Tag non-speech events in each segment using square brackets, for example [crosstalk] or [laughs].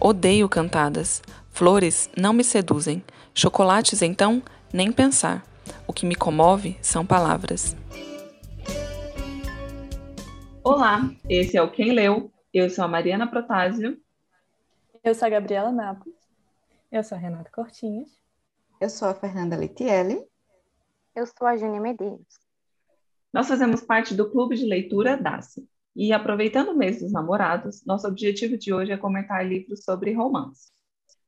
Odeio cantadas. Flores não me seduzem. Chocolates, então, nem pensar. O que me comove são palavras. Olá, esse é o Quem Leu. Eu sou a Mariana Protásio. Eu sou a Gabriela Napos. Eu sou a Renata Cortinhas. Eu sou a Fernanda Letielli. Eu sou a Júnia Medeiros. Nós fazemos parte do Clube de Leitura DACE. E aproveitando o mês dos namorados, nosso objetivo de hoje é comentar livros sobre romance.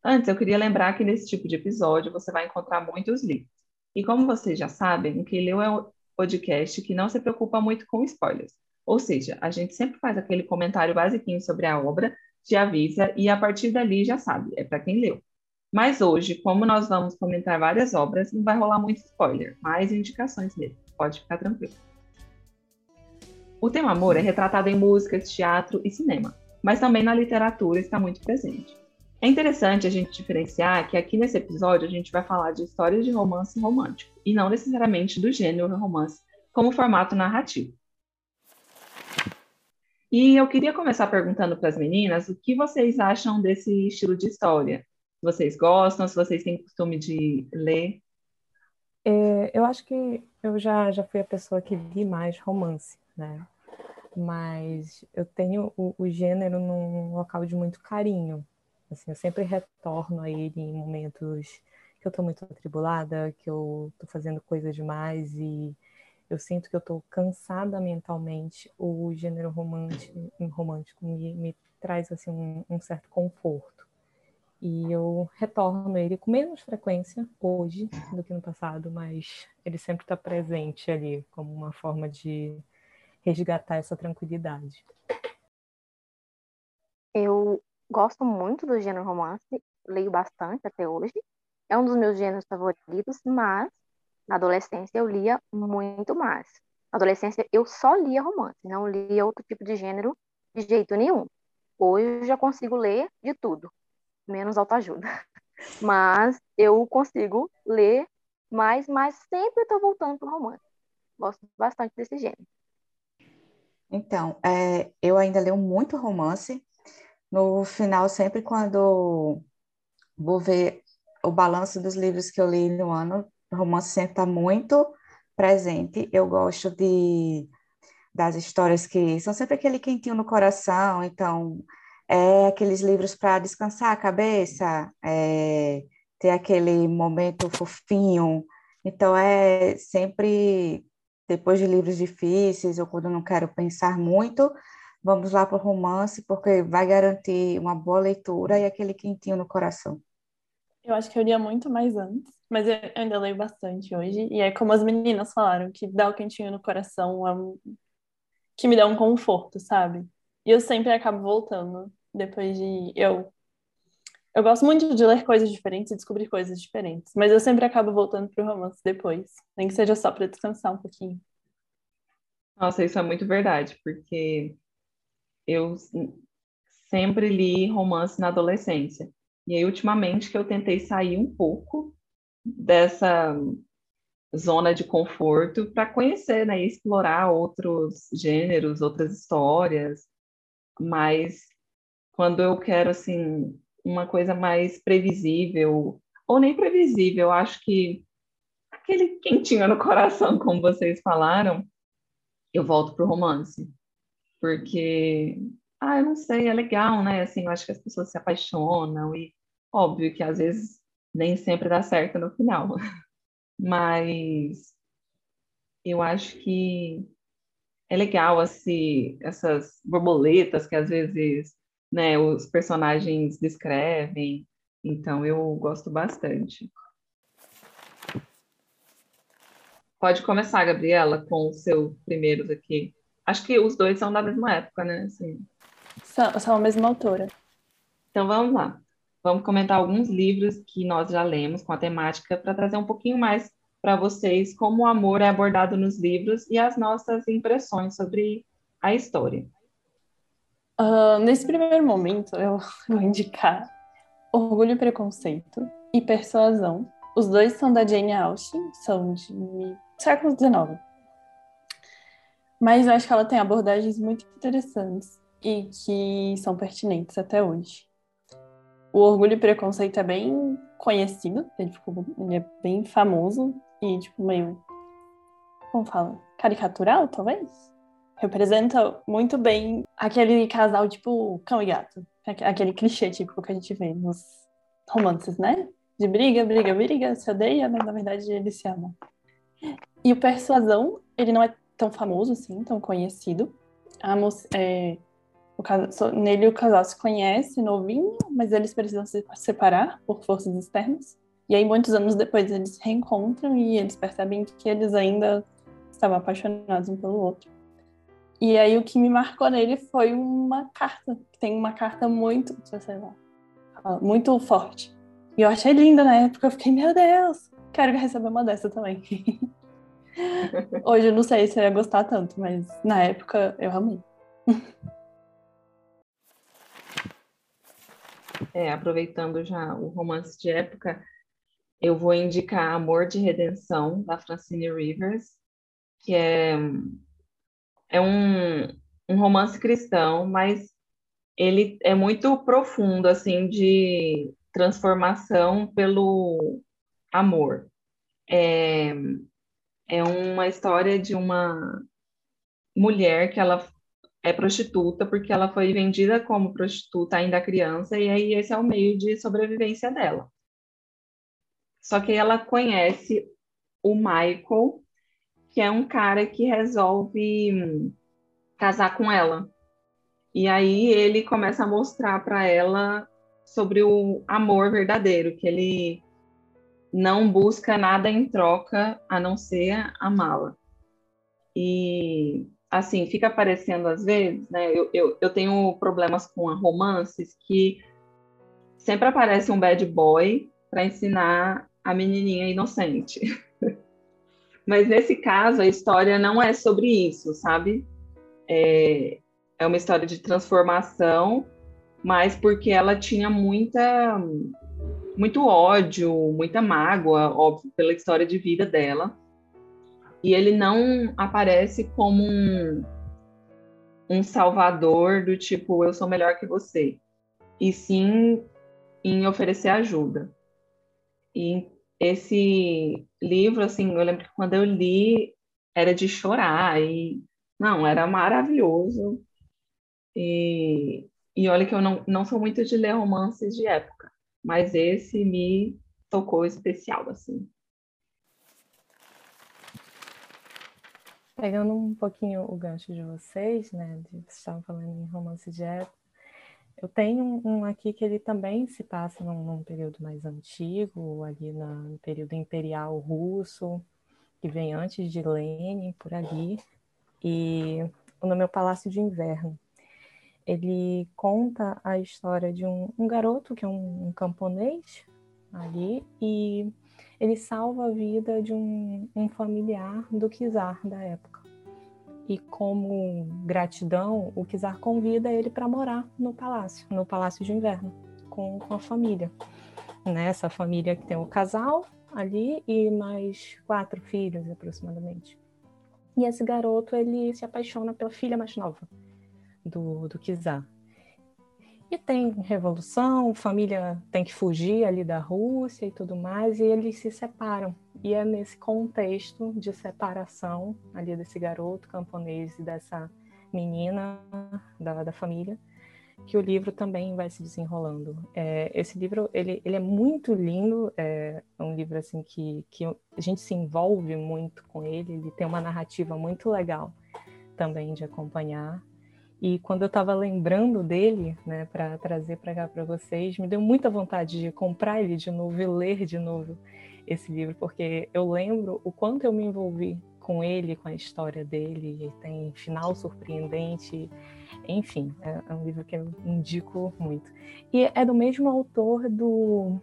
Antes, eu queria lembrar que nesse tipo de episódio você vai encontrar muitos livros. E como vocês já sabem, o que leu é um podcast que não se preocupa muito com spoilers. Ou seja, a gente sempre faz aquele comentário basiquinho sobre a obra, te avisa e a partir dali já sabe, é para quem leu. Mas hoje, como nós vamos comentar várias obras, não vai rolar muito spoiler, mais indicações mesmo. Pode ficar tranquilo. O tema amor é retratado em músicas, teatro e cinema, mas também na literatura está muito presente. É interessante a gente diferenciar que aqui nesse episódio a gente vai falar de histórias de romance romântico, e não necessariamente do gênero romance como formato narrativo. E eu queria começar perguntando para as meninas o que vocês acham desse estilo de história. Se vocês gostam, se vocês têm costume de ler. É, eu acho que eu já, já fui a pessoa que li mais romance né? Mas eu tenho o, o gênero num local de muito carinho. Assim, eu sempre retorno a ele em momentos que eu estou muito atribulada, que eu estou fazendo coisas demais e eu sinto que eu estou cansada mentalmente. O gênero romântico, romântico me, me traz assim um, um certo conforto e eu retorno ele com menos frequência hoje do que no passado, mas ele sempre está presente ali como uma forma de resgatar essa tranquilidade. Eu gosto muito do gênero romance, leio bastante até hoje. É um dos meus gêneros favoritos, mas na adolescência eu lia muito mais. Na adolescência eu só lia romance, não lia outro tipo de gênero de jeito nenhum. Hoje eu já consigo ler de tudo, menos autoajuda. [laughs] Mas eu consigo ler mais, mas sempre estou voltando para o romance. Gosto bastante desse gênero. Então, é, eu ainda leio muito romance. No final, sempre quando vou ver o balanço dos livros que eu li no ano, o romance sempre está muito presente. Eu gosto de das histórias que são sempre aquele quentinho no coração. Então, é aqueles livros para descansar a cabeça, é, ter aquele momento fofinho. Então, é sempre depois de livros difíceis ou quando não quero pensar muito, vamos lá para o romance, porque vai garantir uma boa leitura e aquele quentinho no coração. Eu acho que eu lia muito mais antes, mas eu ainda leio bastante hoje. E é como as meninas falaram, que dá o quentinho no coração, é um... que me dá um conforto, sabe? E eu sempre acabo voltando depois de eu eu gosto muito de ler coisas diferentes e descobrir coisas diferentes, mas eu sempre acabo voltando para o romance depois, nem que seja só para descansar um pouquinho. Nossa, isso é muito verdade, porque eu sempre li romance na adolescência. E aí, ultimamente, que eu tentei sair um pouco dessa zona de conforto para conhecer, né, e explorar outros gêneros, outras histórias. Mas quando eu quero, assim, uma coisa mais previsível, ou nem previsível, acho que aquele quentinho no coração, como vocês falaram, eu volto pro romance. Porque, ah, eu não sei, é legal, né? Assim, eu acho que as pessoas se apaixonam e óbvio que às vezes nem sempre dá certo no final. [laughs] Mas eu acho que é legal assim, essas borboletas que às vezes né, os personagens descrevem. Então eu gosto bastante. Pode começar, Gabriela, com os seus primeiros aqui. Acho que os dois são da mesma época, né? Assim. São, são a mesma autora. Então vamos lá. Vamos comentar alguns livros que nós já lemos com a temática para trazer um pouquinho mais para vocês como o amor é abordado nos livros e as nossas impressões sobre a história. Uh, nesse primeiro momento, eu [laughs] vou indicar Orgulho e Preconceito e Persuasão. Os dois são da Jane Austen, são de século XIX. Mas eu acho que ela tem abordagens muito interessantes e que são pertinentes até hoje. O Orgulho e Preconceito é bem conhecido, ele, ficou, ele é bem famoso e, tipo, meio. Como fala? Caricatural, talvez? Representa muito bem aquele casal, tipo, cão e gato. Aquele clichê típico que a gente vê nos romances, né? De briga, briga, briga, se odeia, mas na verdade eles se amam. E o Persuasão, ele não é tão famoso assim, tão conhecido. Moça, é, o nele o casal se conhece, novinho, mas eles precisam se separar por forças externas. E aí, muitos anos depois, eles se reencontram e eles percebem que eles ainda estavam apaixonados um pelo outro. E aí, o que me marcou nele foi uma carta, tem uma carta muito, sei lá, muito forte. E eu achei linda na época, eu fiquei, meu Deus, quero receber uma dessa também. [laughs] Hoje eu não sei se eu ia gostar tanto, mas na época eu amei. [laughs] é, aproveitando já o romance de época, eu vou indicar Amor de Redenção, da Francine Rivers, que é, é um, um romance cristão, mas ele é muito profundo, assim, de transformação pelo amor. É, é uma história de uma mulher que ela é prostituta porque ela foi vendida como prostituta ainda criança e aí esse é o meio de sobrevivência dela. Só que ela conhece o Michael, que é um cara que resolve hum, casar com ela. E aí ele começa a mostrar para ela sobre o amor verdadeiro, que ele não busca nada em troca a não ser amá-la. E assim, fica aparecendo às vezes, né? Eu, eu, eu tenho problemas com romances que sempre aparece um bad boy para ensinar a menininha inocente. [laughs] Mas nesse caso, a história não é sobre isso, sabe? É, é uma história de transformação, mas porque ela tinha muita muito ódio, muita mágoa, óbvio, pela história de vida dela e ele não aparece como um, um salvador do tipo eu sou melhor que você, e sim em oferecer ajuda. E esse livro, assim, eu lembro que quando eu li era de chorar e não, era maravilhoso. E, e olha que eu não, não sou muito de ler romances de época, mas esse me tocou especial, assim. Pegando um pouquinho o gancho de vocês, né? De, vocês estavam falando em romance de época. Eu tenho um aqui que ele também se passa num, num período mais antigo, ali no período imperial russo, que vem antes de Lenin, por ali. E o nome é o Palácio de Inverno. Ele conta a história de um, um garoto que é um, um camponês ali e ele salva a vida de um, um familiar do czar da época. E como gratidão, o czar convida ele para morar no palácio, no palácio de inverno, com, com a família. Nessa né? família que tem o casal ali e mais quatro filhos aproximadamente. E esse garoto ele se apaixona pela filha mais nova do, do czar. E tem revolução, família tem que fugir ali da Rússia e tudo mais, e eles se separam. E é nesse contexto de separação ali desse garoto camponês e dessa menina da, da família que o livro também vai se desenrolando. É, esse livro ele, ele é muito lindo, é um livro assim que, que a gente se envolve muito com ele, ele tem uma narrativa muito legal também de acompanhar. E quando eu estava lembrando dele, né, para trazer para cá para vocês, me deu muita vontade de comprar ele de novo e ler de novo esse livro, porque eu lembro o quanto eu me envolvi com ele, com a história dele, tem final surpreendente, enfim, é, é um livro que eu indico muito. E é do mesmo autor do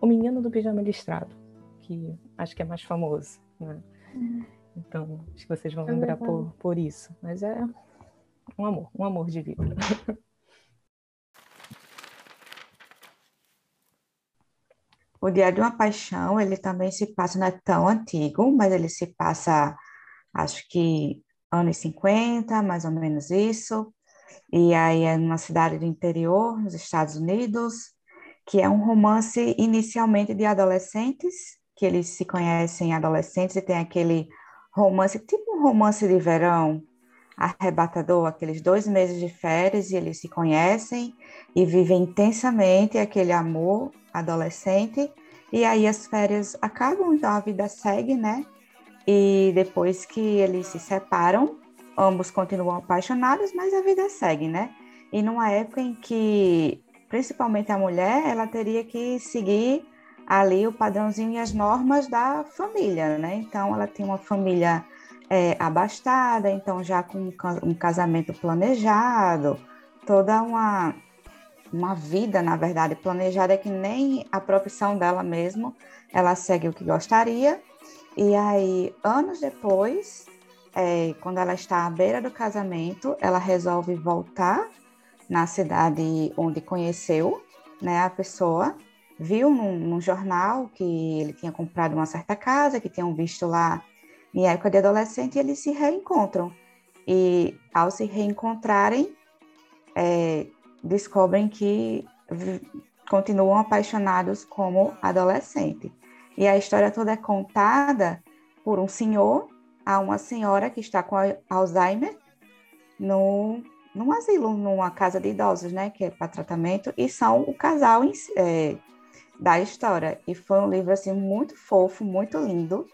O Menino do Pijama Listrado, que acho que é mais famoso, né? Uhum. Então, acho que vocês vão é lembrar por, por isso. Mas é um amor, um amor de vida. [laughs] O Dia de uma Paixão, ele também se passa, não é tão antigo, mas ele se passa, acho que anos 50, mais ou menos isso. E aí é numa cidade do interior, nos Estados Unidos. que é um romance inicialmente de adolescentes, que eles se conhecem adolescentes e tem aquele romance, tipo um romance de verão, arrebatador, aqueles dois meses de férias e eles se conhecem e vivem intensamente aquele amor adolescente e aí as férias acabam, então a vida segue, né? E depois que eles se separam, ambos continuam apaixonados, mas a vida segue, né? E numa época em que, principalmente a mulher, ela teria que seguir ali o padrãozinho e as normas da família, né? Então ela tem uma família é, abastada, então já com um casamento planejado, toda uma, uma vida, na verdade, planejada que nem a profissão dela mesmo, ela segue o que gostaria. E aí, anos depois, é, quando ela está à beira do casamento, ela resolve voltar na cidade onde conheceu né, a pessoa, viu num, num jornal que ele tinha comprado uma certa casa, que tinham visto lá em época de adolescente, eles se reencontram. E ao se reencontrarem, é, descobrem que continuam apaixonados como adolescente. E a história toda é contada por um senhor a uma senhora que está com Alzheimer no, num asilo, numa casa de idosos, né, que é para tratamento, e são o casal é, da história. E foi um livro assim muito fofo, muito lindo,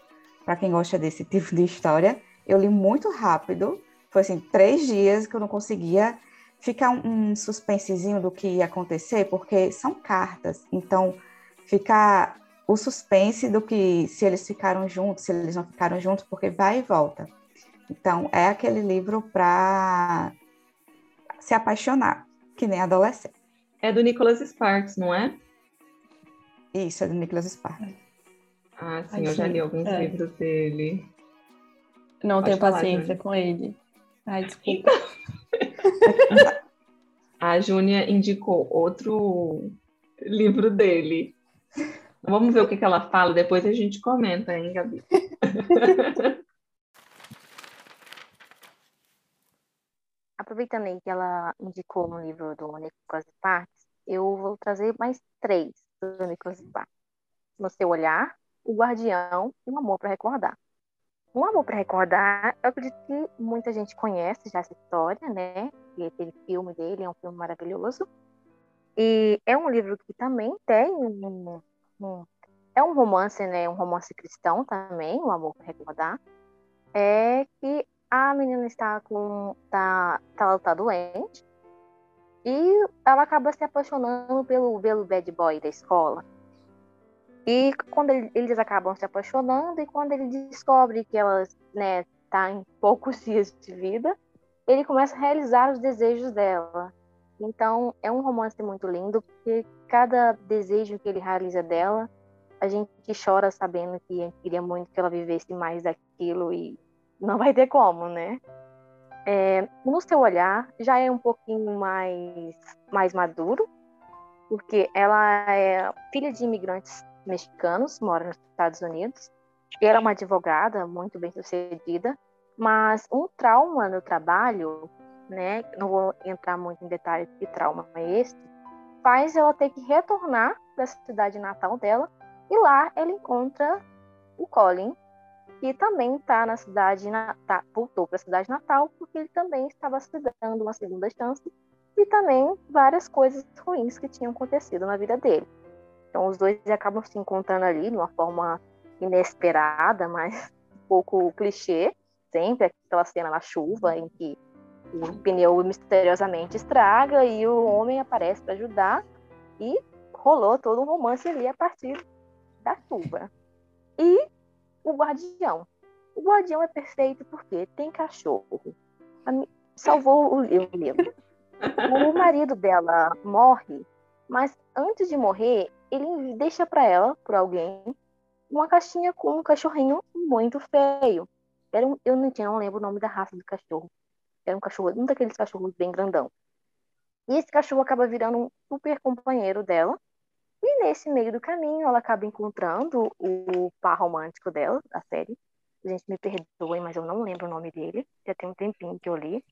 para quem gosta desse [laughs] tipo de história. Eu li muito rápido, foi assim, três dias que eu não conseguia ficar um, um suspensezinho do que ia acontecer, porque são cartas, então fica o suspense do que se eles ficaram juntos, se eles não ficaram juntos, porque vai e volta. Então, é aquele livro para se apaixonar, que nem adolescente. É do Nicholas Sparks, não é? Isso, é do Nicholas Sparks. Ah, sim, Ai, eu já li alguns é. livros dele. Não Pode tenho falar, paciência com ele. Ai, desculpa. [laughs] A Júnia indicou outro livro dele. Vamos ver o que, que ela fala, depois a gente comenta, hein, Gabi? [laughs] Aproveitando aí que ela indicou no livro do Nicholas Sparks, eu vou trazer mais três do Nicholas Sparks. No seu olhar, o guardião e o amor para recordar. Um amor para recordar, eu acredito que muita gente conhece já essa história, né? E aquele filme dele é um filme maravilhoso. E é um livro que também tem um, um é um romance, né? Um romance cristão também, o amor para recordar. É que a menina está com tá, tá, tá doente e ela acaba se apaixonando pelo, pelo bad boy da escola. E quando ele, eles acabam se apaixonando e quando ele descobre que ela né, tá em poucos [laughs] dias de vida, ele começa a realizar os desejos dela. Então é um romance muito lindo porque cada desejo que ele realiza dela, a gente chora sabendo que queria muito que ela vivesse mais daquilo e não vai ter como, né? É, no seu olhar já é um pouquinho mais mais maduro, porque ela é filha de imigrantes mexicanos, mora nos Estados Unidos. Ela é uma advogada muito bem sucedida, mas um trauma no trabalho, né, não vou entrar muito em detalhes que trauma é esse, faz ela ter que retornar para a cidade natal dela e lá ela encontra o Colin, que também está na cidade, tá, voltou para a cidade natal porque ele também estava se dando uma segunda chance e também várias coisas ruins que tinham acontecido na vida dele. Então os dois acabam se encontrando ali de uma forma inesperada, mas um pouco clichê, sempre aquela cena na chuva em que o pneu misteriosamente estraga e o homem aparece para ajudar e rolou todo um romance ali a partir da chuva. E o guardião. O guardião é perfeito porque tem cachorro. Salvou o livro. [laughs] O marido dela morre, mas antes de morrer, ele deixa para ela, por alguém, uma caixinha com um cachorrinho muito feio. Era um, eu não, tinha, não lembro o nome da raça do cachorro. Era um cachorro, um daqueles cachorros bem grandão. E esse cachorro acaba virando um super companheiro dela. E nesse meio do caminho, ela acaba encontrando o par romântico dela, da série. Gente me perdoe, mas eu não lembro o nome dele. Já tem um tempinho que eu li.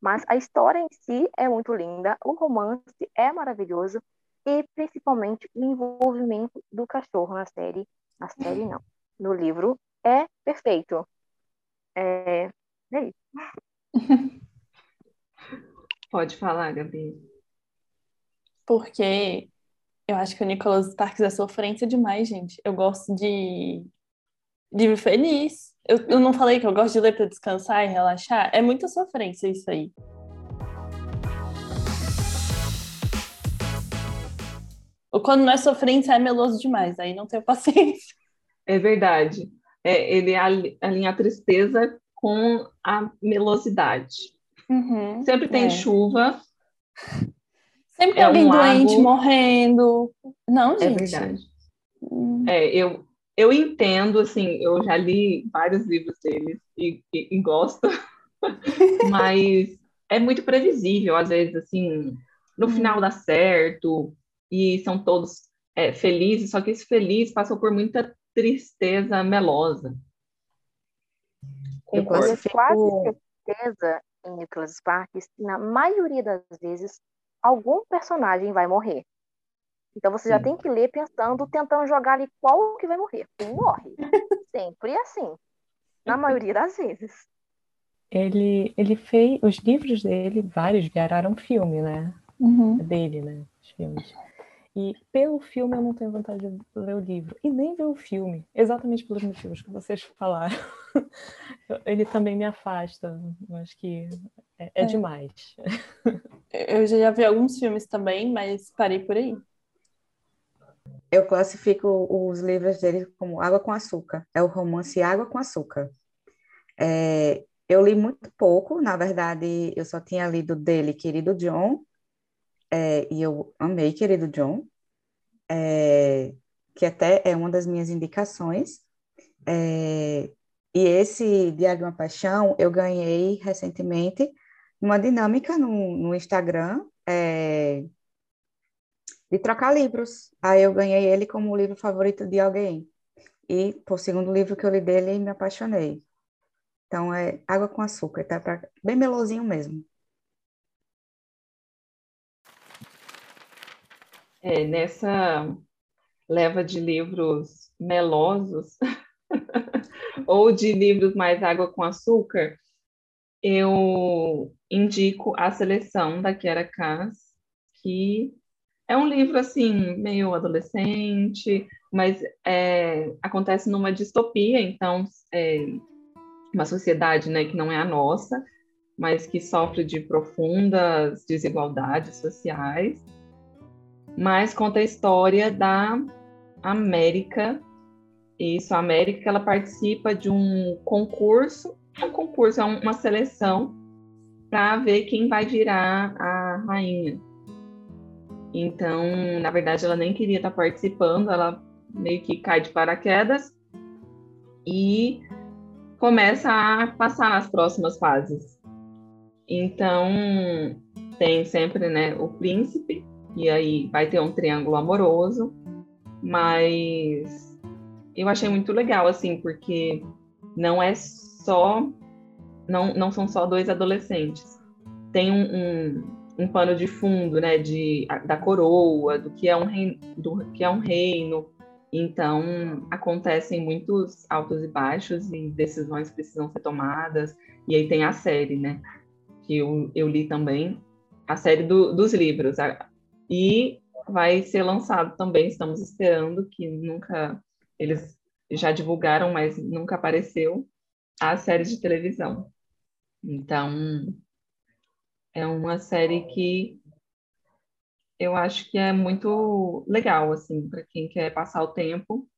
Mas a história em si é muito linda. O romance é maravilhoso. E principalmente o envolvimento do cachorro na série. Na série, não. No livro é perfeito. É, é isso. [laughs] Pode falar, Gabi. Porque eu acho que o Nicholas Sparks é sofrência demais, gente. Eu gosto de livro feliz. Eu, eu não falei que eu gosto de ler para descansar e relaxar? É muita sofrência isso aí. Quando não é sofrência, é meloso demais. Aí não tenho [laughs] paciência. É verdade. É, ele alinha a tristeza com a melosidade. Uhum, Sempre tem é. chuva. Sempre tem É alguém um doente lago. morrendo. Não, É gente. verdade. Hum, É, eu, eu entendo, assim, eu já li vários livros deles e, e- e gosto, [laughs] mas é muito previsível, às vezes, assim, no final dá certo e são todos é, felizes, só que esse feliz passou por muita tristeza melosa. Eu. Tenho quase certeza em Nicholas Sparks que na maioria das vezes algum personagem vai morrer. Então você já Sim. tem que ler pensando, tentando jogar ali qual que vai morrer. Um morre. [laughs] Sempre assim. Na maioria das vezes. Ele, ele fez os livros dele, vários viraram filme, né? uhum. Dele, né? Os filmes. E pelo filme eu não tenho vontade de ler o livro e nem ver o filme, exatamente pelos motivos que vocês falaram. [laughs] Ele também me afasta, eu acho que é, é É. demais. Eu já vi alguns filmes também, mas parei por aí. Eu classifico os livros dele como Água com Açúcar. É o romance Água com Açúcar. É, eu li muito pouco, na verdade, eu só tinha lido dele Querido John, é, e eu amei Querido John, é, que até é uma das minhas indicações. É, e esse Diário de uma Paixão eu ganhei recentemente numa dinâmica no, no Instagram, é, de trocar livros. Aí eu ganhei ele como o livro favorito de alguém. E, por segundo livro que eu li dele, me apaixonei. Então, é Água com Açúcar, tá? Pra... Bem melosinho mesmo. É, nessa leva de livros melosos, [laughs] ou de livros mais água com açúcar, eu indico a seleção da Kiara Cass, que é um livro assim, meio adolescente, mas é, acontece numa distopia, então é uma sociedade né, que não é a nossa, mas que sofre de profundas desigualdades sociais mas conta a história da América. Isso, a América, ela participa de um concurso, um concurso é um- uma seleção para ver quem vai virar a rainha. Então, na verdade, ela nem queria estar participando, ela meio que cai de paraquedas e começa a passar nas próximas fases. Então, tem sempre, né, o príncipe, e aí vai ter um triângulo amoroso, mas eu achei muito legal, assim, porque não é só, não, não são só dois adolescentes. Tem um, um, um pano de fundo, né, de, da coroa, do que é um reino, do que é um reino. Então, acontecem muitos altos e baixos e decisões precisam ser tomadas. E aí tem a série, né, que eu, eu li também, a série do, dos livros. A- e vai ser lançado também, estamos esperando, que nunca eles já divulgaram, mas nunca apareceu a série de televisão. Então, é uma série que eu acho que é muito legal, assim, para quem quer passar o tempo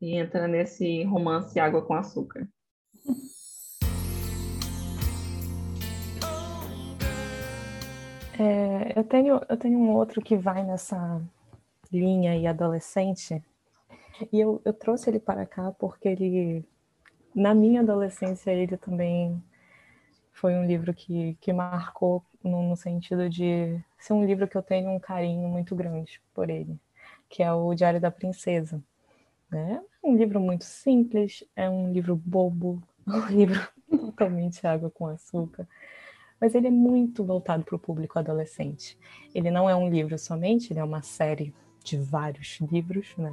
e entra nesse romance Água com Açúcar. [laughs] É, eu tenho, eu tenho um outro que vai nessa linha e adolescente, e eu, eu trouxe ele para cá porque ele, na minha adolescência, ele também foi um livro que, que marcou no, no sentido de ser um livro que eu tenho um carinho muito grande por ele, que é o Diário da Princesa. Né? É um livro muito simples, é um livro bobo, [laughs] um livro totalmente água com açúcar, mas ele é muito voltado para o público adolescente. Ele não é um livro somente, ele é uma série de vários livros, né?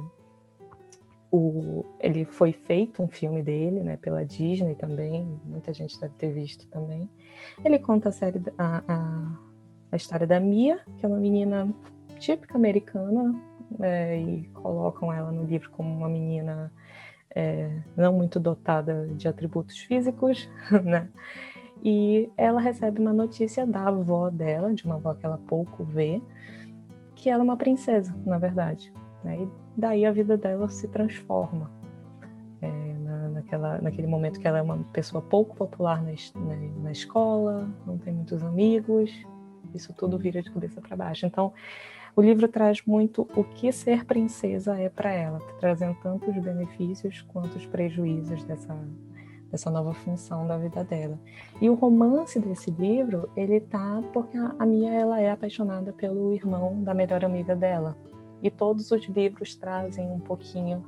O, ele foi feito um filme dele, né, pela Disney também, muita gente deve ter visto também. Ele conta a série, a, a, a história da Mia, que é uma menina típica americana, é, e colocam ela no livro como uma menina é, não muito dotada de atributos físicos, [laughs] né? E ela recebe uma notícia da avó dela, de uma avó que ela pouco vê, que ela é uma princesa, na verdade. Né? E daí a vida dela se transforma. É, na, naquela, naquele momento que ela é uma pessoa pouco popular na, na, na escola, não tem muitos amigos, isso tudo vira de cabeça para baixo. Então, o livro traz muito o que ser princesa é para ela, trazendo tanto os benefícios quanto os prejuízos dessa, dessa nova função da vida dela. E o romance desse livro, ele tá porque a Mia ela é apaixonada pelo irmão da melhor amiga dela. E todos os livros trazem um pouquinho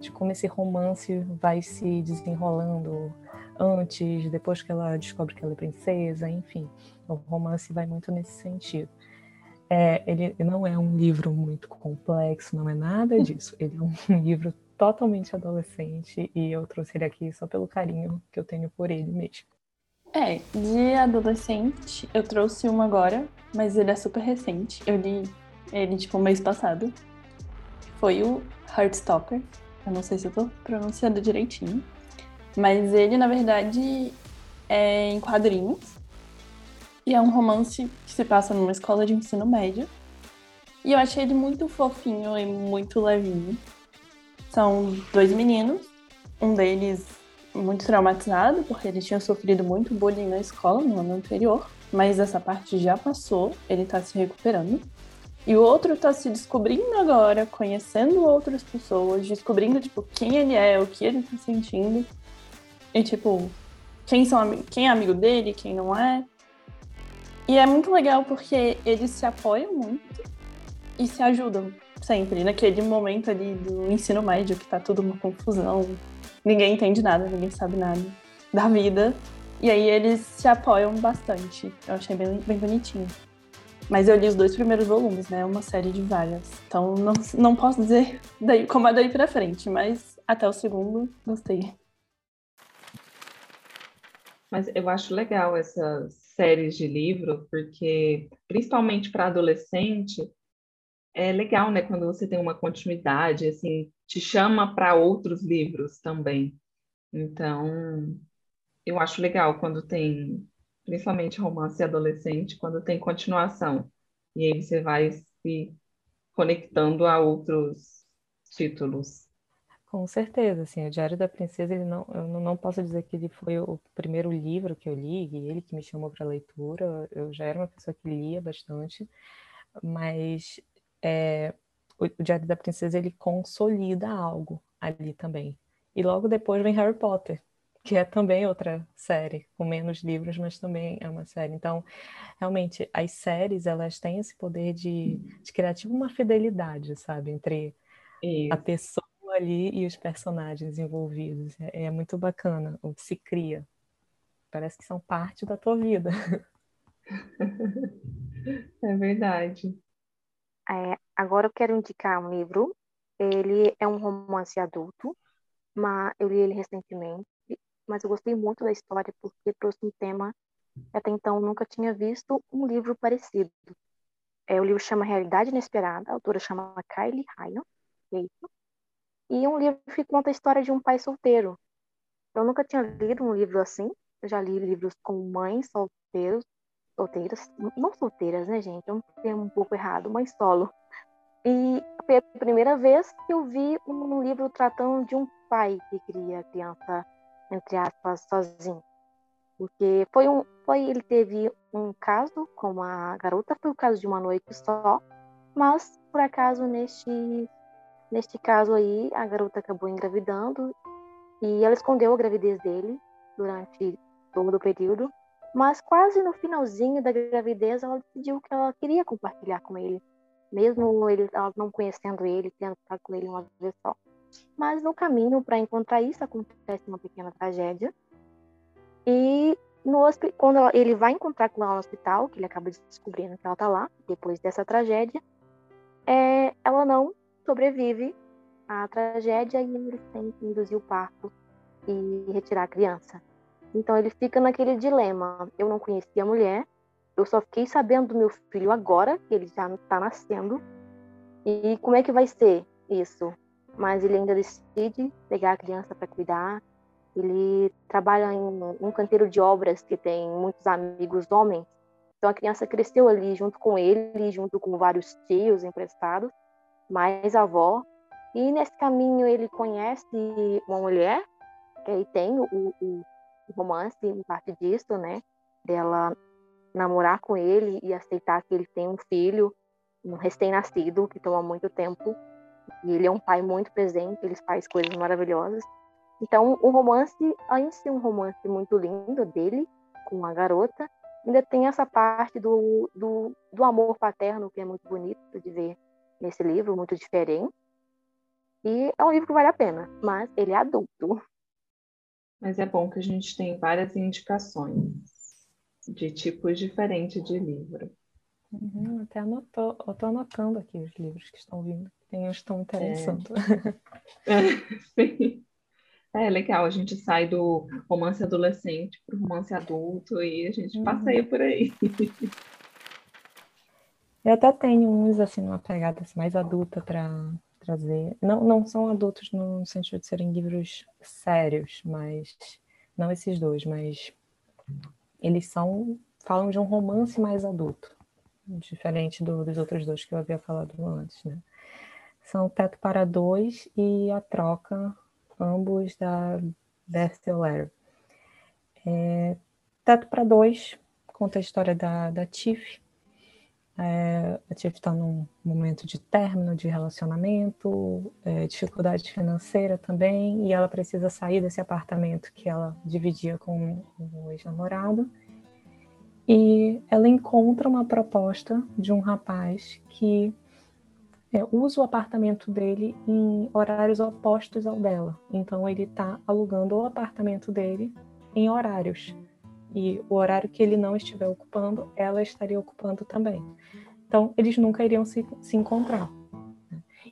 de como esse romance vai se desenrolando antes, depois que ela descobre que ela é princesa, enfim. O romance vai muito nesse sentido. É, ele não é um livro muito complexo, não é nada disso. Ele é um [laughs] livro totalmente adolescente e eu trouxe ele aqui só pelo carinho que eu tenho por ele mesmo. É, de adolescente eu trouxe um agora, mas ele é super recente. Eu li ele tipo mês passado. Foi o Heartstopper. Eu não sei se eu tô pronunciando direitinho. Mas ele, na verdade, é em quadrinhos. E é um romance que se passa numa escola de ensino médio. E eu achei ele muito fofinho e muito levinho. São dois meninos, um deles muito traumatizado, porque ele tinha sofrido muito bullying na escola no ano anterior, mas essa parte já passou, ele tá se recuperando. E o outro tá se descobrindo agora, conhecendo outras pessoas, descobrindo, tipo, quem ele é, o que ele tá sentindo. E, tipo, quem, são, quem é amigo dele, quem não é. E é muito legal porque eles se apoiam muito e se ajudam sempre. Naquele momento ali do ensino médio, que tá tudo uma confusão, ninguém entende nada, ninguém sabe nada da vida. E aí eles se apoiam bastante. Eu achei bem, bem bonitinho. Mas eu li os dois primeiros volumes, né? Uma série de várias. Então não, não posso dizer [laughs] daí, como é daí pra frente, mas até o segundo gostei. Mas eu acho legal essas séries de livro, porque principalmente para adolescente é legal, né, quando você tem uma continuidade, assim, te chama para outros livros também. Então, eu acho legal quando tem, principalmente romance adolescente, quando tem continuação. E aí você vai se conectando a outros títulos. Com certeza, assim, o Diário da Princesa, ele não, eu não posso dizer que ele foi o primeiro livro que eu li, e ele que me chamou para leitura, eu já era uma pessoa que lia bastante, mas é, o, o Diário da Princesa, ele consolida algo ali também. E logo depois vem Harry Potter, que é também outra série, com menos livros, mas também é uma série. Então, realmente, as séries, elas têm esse poder de, de criar tipo uma fidelidade, sabe, entre Isso. a pessoa ali e os personagens envolvidos. É, é muito bacana o que se cria. Parece que são parte da tua vida. [laughs] É verdade. É, agora eu quero indicar um livro. Ele é um romance adulto, mas eu li ele recentemente, mas eu gostei muito da história porque trouxe um tema que até então nunca tinha visto um livro parecido. É, o livro chama Realidade Inesperada, a autora chama Kylie Ryan, é. E um livro que conta a história de um pai solteiro. Eu nunca tinha lido um livro assim. Eu já li livros com mães solteiros, solteiras, não solteiras, né, gente? É um termo um pouco errado, mãe solo. E foi a primeira vez que eu vi um livro tratando de um pai que cria a criança, entre aspas, sozinho. Porque foi um, foi, ele teve um caso com uma garota, foi o caso de uma noite só, mas por acaso neste Neste caso aí, a garota acabou engravidando e ela escondeu a gravidez dele durante todo o período, mas quase no finalzinho da gravidez ela decidiu que ela queria compartilhar com ele, mesmo ele ela não conhecendo ele, tendo ficado com ele uma vez só. Mas no caminho para encontrar isso acontece uma pequena tragédia e no, quando ele vai encontrar com ela no hospital, que ele acaba descobrindo que ela tá lá, depois dessa tragédia, é, ela não sobrevive à tragédia e ele tem que induzir o parto e retirar a criança. Então ele fica naquele dilema. Eu não conhecia a mulher, eu só fiquei sabendo do meu filho agora, que ele já está nascendo. E como é que vai ser isso? Mas ele ainda decide pegar a criança para cuidar, ele trabalha em um canteiro de obras que tem muitos amigos homens. Então a criança cresceu ali junto com ele, junto com vários tios emprestados, mais a avó. E nesse caminho ele conhece uma mulher, que aí tem o, o, romance parte disso, né? Dela namorar com ele e aceitar que ele tem um filho, um recém-nascido, que toma muito tempo. E ele é um pai muito presente, ele faz coisas maravilhosas. Então, o romance, além de ser um romance muito lindo dele, com a garota, ainda tem essa parte do, do, do amor paterno, que é muito bonito de ver nesse livro, muito diferente. E é um livro que vale a pena, mas ele é adulto. Mas é bom que a gente tem várias indicações de tipos diferentes de livro. Uhum, até anotou, eu estou anotando aqui os livros que estão vindo. Tem uns que estão interessando. É. [laughs] Sim. É legal, a gente sai do romance adolescente para o romance adulto e a gente uhum. passeia por aí. [laughs] Eu até tenho uns assim numa pegada assim, mais adulta para trazer. Não, não são adultos no sentido de serem livros sérios, mas não esses dois, mas eles são falam de um romance mais adulto, diferente do, dos outros dois que eu havia falado antes, né? São Teto para Dois e A Troca ambos da best-seller. É, Teto para Dois conta a história da, da Tiff. É, a Tiff está num momento de término de relacionamento, é, dificuldade financeira também, e ela precisa sair desse apartamento que ela dividia com o ex-namorado. E ela encontra uma proposta de um rapaz que é, usa o apartamento dele em horários opostos ao dela. Então ele está alugando o apartamento dele em horários. E o horário que ele não estiver ocupando, ela estaria ocupando também. Então eles nunca iriam se, se encontrar.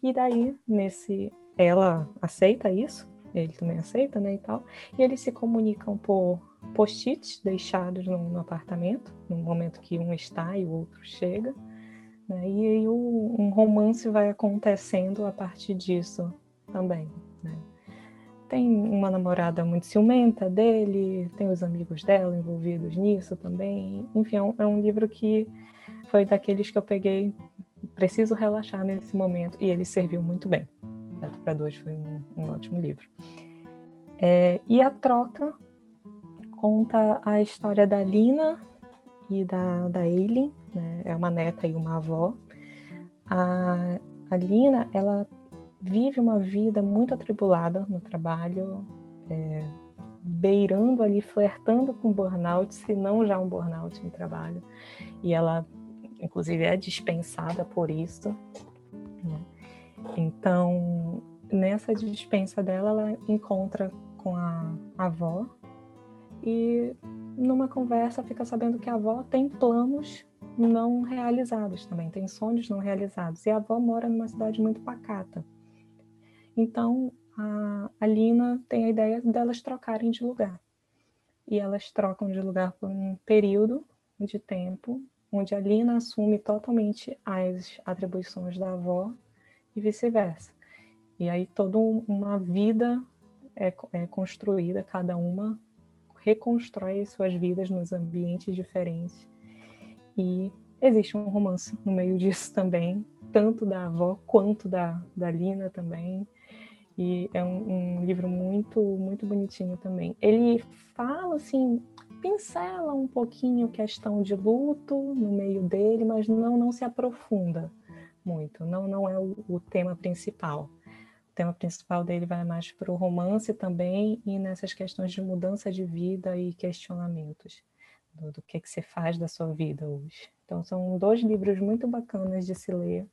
E daí, nesse. Ela aceita isso, ele também aceita, né? E tal. E eles se comunicam por post-its deixados no, no apartamento, no momento que um está e o outro chega. Né? E aí um romance vai acontecendo a partir disso também. Né? Tem uma namorada muito ciumenta dele, tem os amigos dela envolvidos nisso também. Enfim, é um, é um livro que foi daqueles que eu peguei, preciso relaxar nesse momento, e ele serviu muito bem. Para dois foi um, um ótimo livro. É, e a troca conta a história da Lina e da, da Eileen, né? é uma neta e uma avó. A, a Lina, ela vive uma vida muito atribulada no trabalho, é, beirando ali, flertando com burnout, se não já um burnout no trabalho. E ela, inclusive, é dispensada por isso. Né? Então, nessa dispensa dela, ela encontra com a, a avó e numa conversa fica sabendo que a avó tem planos não realizados também, tem sonhos não realizados. E a avó mora numa cidade muito pacata. Então, a, a Lina tem a ideia delas trocarem de lugar. E elas trocam de lugar por um período de tempo onde a Lina assume totalmente as atribuições da avó e vice-versa. E aí toda uma vida é, é construída, cada uma reconstrói suas vidas nos ambientes diferentes. E existe um romance no meio disso também, tanto da avó quanto da, da Lina também. E é um, um livro muito, muito bonitinho também. Ele fala assim, pincela um pouquinho questão de luto no meio dele, mas não, não se aprofunda muito. Não, não é o, o tema principal. O tema principal dele vai mais para o romance também e nessas questões de mudança de vida e questionamentos do, do que, que você faz da sua vida hoje. Então, são dois livros muito bacanas de se ler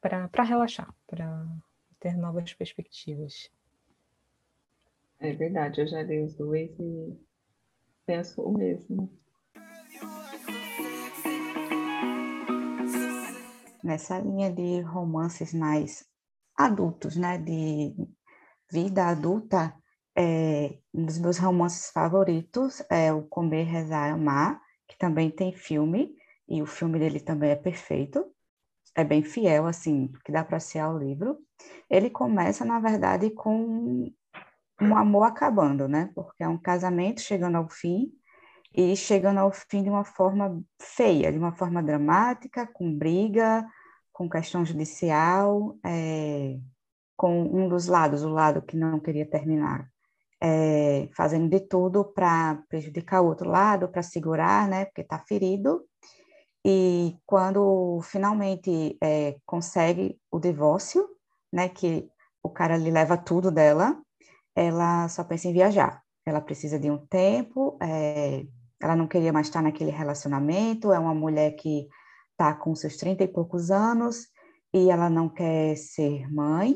para relaxar, para ter novas perspectivas. É verdade, eu já li os dois e Penso o mesmo. Nessa linha de romances mais adultos, né, de vida adulta, é, um dos meus romances favoritos é o Comer, Rezar e Amar, que também tem filme, e o filme dele também é perfeito, é bem fiel, assim, que dá para ser o livro. Ele começa, na verdade, com um amor acabando, né? Porque é um casamento chegando ao fim e chegando ao fim de uma forma feia, de uma forma dramática, com briga, com questão judicial, é, com um dos lados, o lado que não queria terminar, é, fazendo de tudo para prejudicar o outro lado, para segurar, né, porque está ferido. E quando finalmente é, consegue o divórcio, né, que o cara lhe leva tudo dela, ela só pensa em viajar. Ela precisa de um tempo, é, ela não queria mais estar naquele relacionamento, é uma mulher que está com seus 30 e poucos anos e ela não quer ser mãe,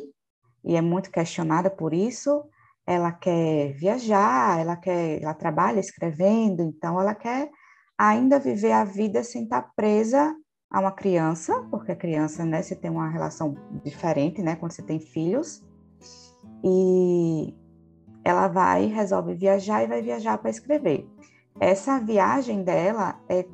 e é muito questionada por isso. Ela quer viajar, ela quer, ela trabalha escrevendo, então ela quer ainda viver a vida sem estar presa a uma criança, porque a criança, né, você tem uma relação diferente, né, quando você tem filhos. E ela vai, resolve viajar e vai viajar para escrever. Essa viagem dela é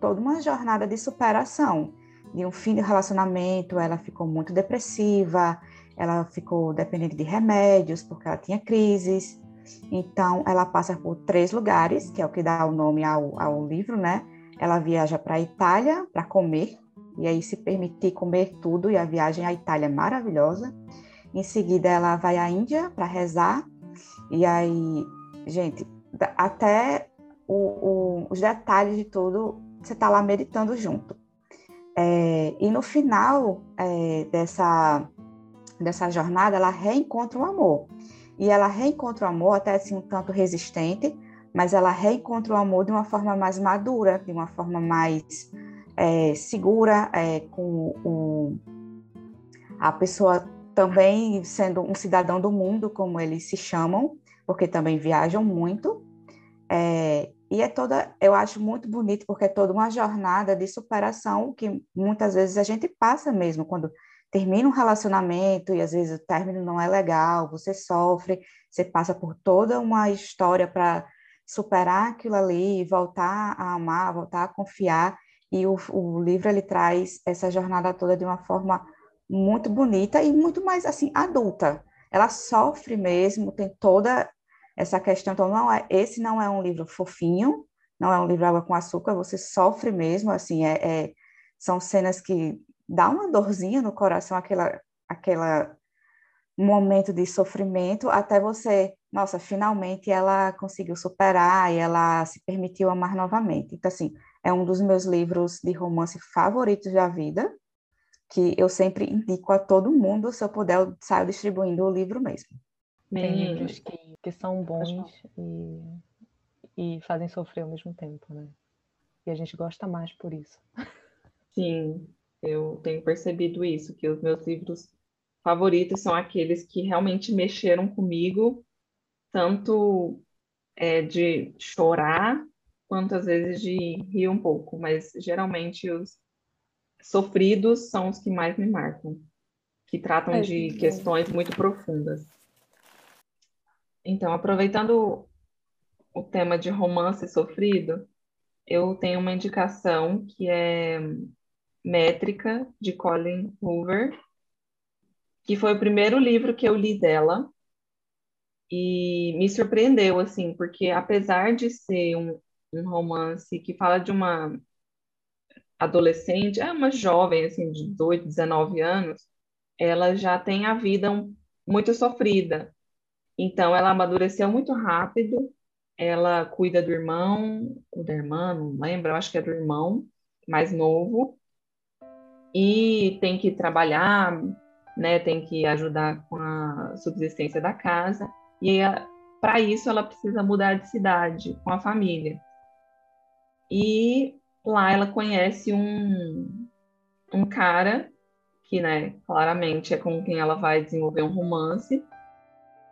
toda uma jornada de superação, de um fim de relacionamento, ela ficou muito depressiva, ela ficou dependente de remédios, porque ela tinha crises. Então, ela passa por três lugares, que é o que dá o nome ao, ao livro, né? Ela viaja para a Itália para comer, e aí se permitir comer tudo, e a viagem à Itália é maravilhosa. Em seguida, ela vai à Índia para rezar, e aí, gente, até o, o, os detalhes de tudo, você está lá meditando junto. É, e no final é, dessa dessa jornada, ela reencontra o amor. E ela reencontra o amor, até assim um tanto resistente, mas ela reencontra o amor de uma forma mais madura, de uma forma mais é, segura, é, com o, a pessoa também sendo um cidadão do mundo, como eles se chamam, porque também viajam muito. É, e é toda, eu acho muito bonito, porque é toda uma jornada de superação que muitas vezes a gente passa mesmo quando termina um relacionamento e às vezes o término não é legal, você sofre, você passa por toda uma história para superar aquilo ali, voltar a amar, voltar a confiar. E o, o livro ele traz essa jornada toda de uma forma muito bonita e muito mais assim adulta. Ela sofre mesmo, tem toda essa questão. Então não é, esse não é um livro fofinho, não é um livro água com açúcar. Você sofre mesmo, assim é, é são cenas que dá uma dorzinha no coração, aquela, aquela momento de sofrimento, até você, nossa, finalmente ela conseguiu superar e ela se permitiu amar novamente. Então, assim, é um dos meus livros de romance favoritos da vida, que eu sempre indico a todo mundo, se eu puder, eu saio distribuindo o livro mesmo. Tem livros que, que são bons e, e fazem sofrer ao mesmo tempo, né? E a gente gosta mais por isso. Sim, eu tenho percebido isso, que os meus livros favoritos são aqueles que realmente mexeram comigo, tanto é, de chorar, quanto às vezes de rir um pouco, mas geralmente os sofridos são os que mais me marcam, que tratam é, de questões muito profundas. Então, aproveitando o tema de romance sofrido, eu tenho uma indicação que é Métrica, de Colin Hoover, que foi o primeiro livro que eu li dela e me surpreendeu, assim, porque apesar de ser um, um romance que fala de uma adolescente, é uma jovem, assim, de 18, 19 anos, ela já tem a vida muito sofrida. Então, ela amadureceu muito rápido, ela cuida do irmão, ou da irmã, não lembro, acho que é do irmão mais novo, e tem que trabalhar, né, tem que ajudar com a subsistência da casa, e para isso ela precisa mudar de cidade com a família. E lá ela conhece um, um cara que, né, claramente é com quem ela vai desenvolver um romance.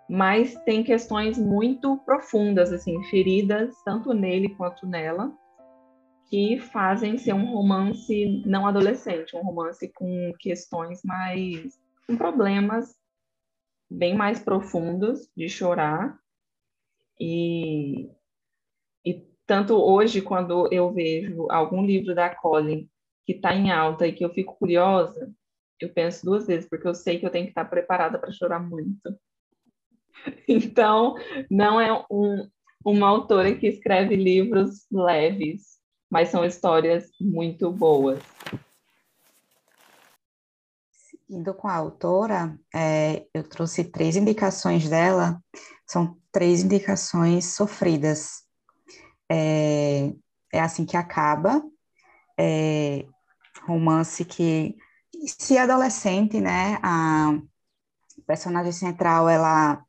mas tem questões muito profundas, assim, feridas tanto nele quanto nela, que fazem ser um romance não adolescente, um romance com questões mais, com problemas bem mais profundos de chorar e, e tanto hoje quando eu vejo algum livro da Colin que está em alta e que eu fico curiosa, eu penso duas vezes porque eu sei que eu tenho que estar preparada para chorar muito. [laughs] Então, não é um, uma autora que escreve livros leves, mas são histórias muito boas. Seguindo com a autora, é, eu trouxe três indicações dela, são três indicações sofridas. É, é assim que acaba, é, romance que, se adolescente, né, a personagem central, ela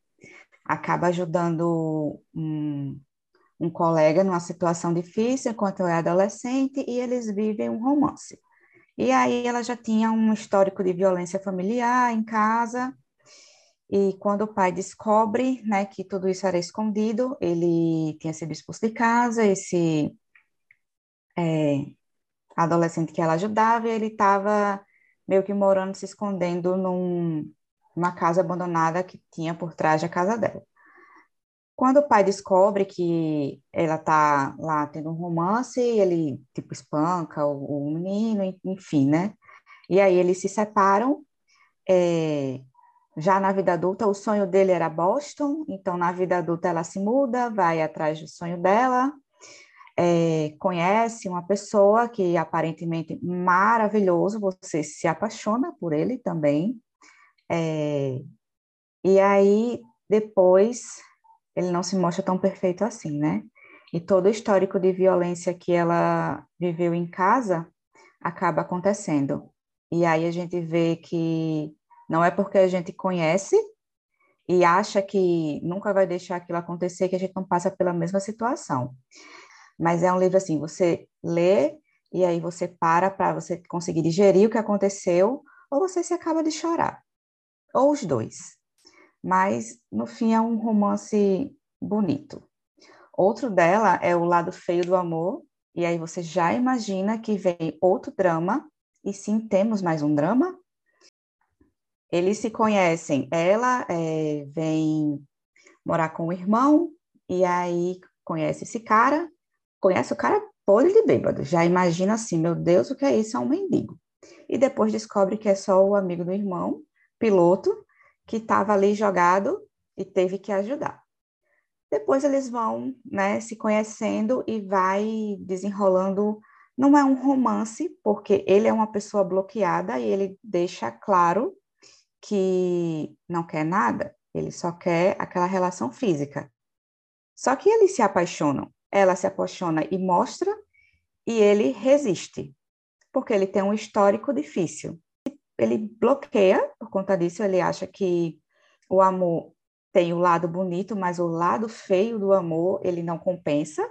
acaba ajudando um, um colega numa situação difícil enquanto é adolescente e eles vivem um romance. E aí ela já tinha um histórico de violência familiar em casa, e quando o pai descobre, né, que tudo isso era escondido, ele tinha sido expulso de casa, esse é, adolescente que ela ajudava, ele estava meio que morando, se escondendo num, numa casa abandonada que tinha por trás da casa dela. Quando o pai descobre que ela tá lá tendo um romance, ele, tipo, espanca o, o menino, enfim, né? E aí eles se separam. É, já na vida adulta, o sonho dele era Boston, então na vida adulta ela se muda, vai atrás do sonho dela, é, conhece uma pessoa que aparentemente maravilhoso, você se apaixona por ele também. É, e aí depois ele não se mostra tão perfeito assim, né? E todo o histórico de violência que ela viveu em casa acaba acontecendo. E aí a gente vê que não é porque a gente conhece e acha que nunca vai deixar aquilo acontecer que a gente não passa pela mesma situação. Mas é um livro assim, você lê e aí você para para você conseguir digerir o que aconteceu ou você se acaba de chorar. Ou os dois mas no fim é um romance bonito. Outro dela é O Lado Feio do Amor, e aí você já imagina que vem outro drama, e sim, temos mais um drama. Eles se conhecem, ela é, vem morar com o irmão, e aí conhece esse cara, conhece o cara podre de bêbado, já imagina assim, meu Deus, o que é isso? É um mendigo. E depois descobre que é só o amigo do irmão, piloto, que estava ali jogado e teve que ajudar. Depois eles vão, né, se conhecendo e vai desenrolando. Não é um romance, porque ele é uma pessoa bloqueada e ele deixa claro que não quer nada, ele só quer aquela relação física. Só que eles se apaixonam. Ela se apaixona e mostra, e ele resiste, porque ele tem um histórico difícil ele bloqueia por conta disso, ele acha que o amor tem o lado bonito, mas o lado feio do amor ele não compensa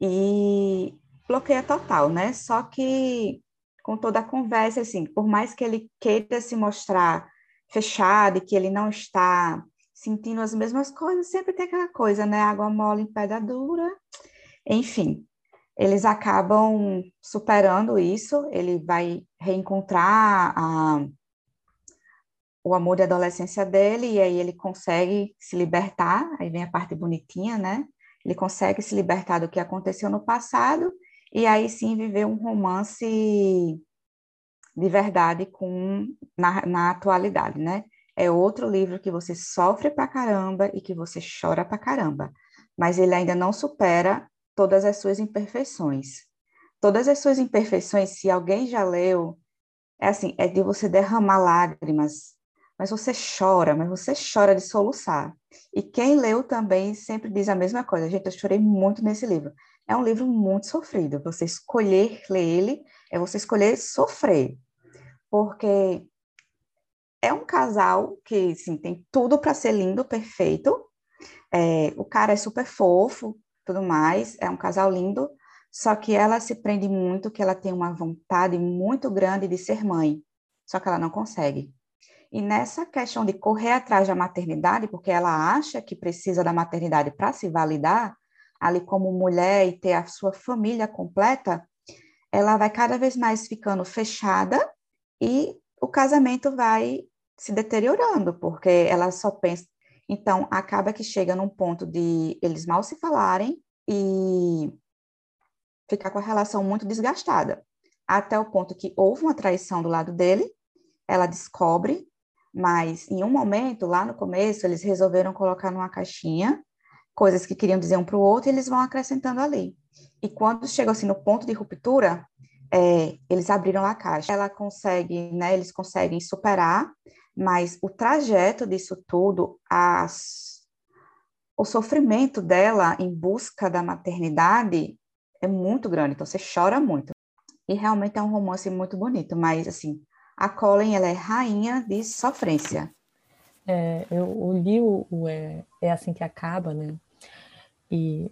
e bloqueia total, né? Só que com toda a conversa, assim, por mais que ele queira se mostrar fechado e que ele não está sentindo as mesmas coisas, sempre tem aquela coisa, né? Água mole em pedra dura, enfim eles acabam superando isso, ele vai reencontrar a, o amor da adolescência dele, e aí ele consegue se libertar, aí vem a parte bonitinha, né? Ele consegue se libertar do que aconteceu no passado, e aí sim viver um romance de verdade com na, na atualidade, né? É outro livro que você sofre pra caramba e que você chora pra caramba, mas ele ainda não supera todas as suas imperfeições. Todas as suas imperfeições, se alguém já leu, é assim, é de você derramar lágrimas, mas você chora, mas você chora de soluçar. E quem leu também sempre diz a mesma coisa. Gente, eu chorei muito nesse livro. É um livro muito sofrido. Você escolher ler ele é você escolher sofrer. Porque é um casal que, assim, tem tudo para ser lindo, perfeito. É, o cara é super fofo, tudo mais, é um casal lindo, só que ela se prende muito que ela tem uma vontade muito grande de ser mãe, só que ela não consegue. E nessa questão de correr atrás da maternidade, porque ela acha que precisa da maternidade para se validar, ali como mulher e ter a sua família completa, ela vai cada vez mais ficando fechada e o casamento vai se deteriorando, porque ela só pensa. Então, acaba que chega num ponto de eles mal se falarem e ficar com a relação muito desgastada, até o ponto que houve uma traição do lado dele, ela descobre, mas em um momento, lá no começo, eles resolveram colocar numa caixinha coisas que queriam dizer um para o outro e eles vão acrescentando ali. E quando chegou assim no ponto de ruptura, é, eles abriram a caixa. Ela consegue, né, eles conseguem superar, mas o trajeto disso tudo, as, o sofrimento dela em busca da maternidade é muito grande, então você chora muito. E realmente é um romance muito bonito, mas assim, a Colin ela é rainha de sofrência. É, eu, eu li o, o é, é assim que acaba, né? E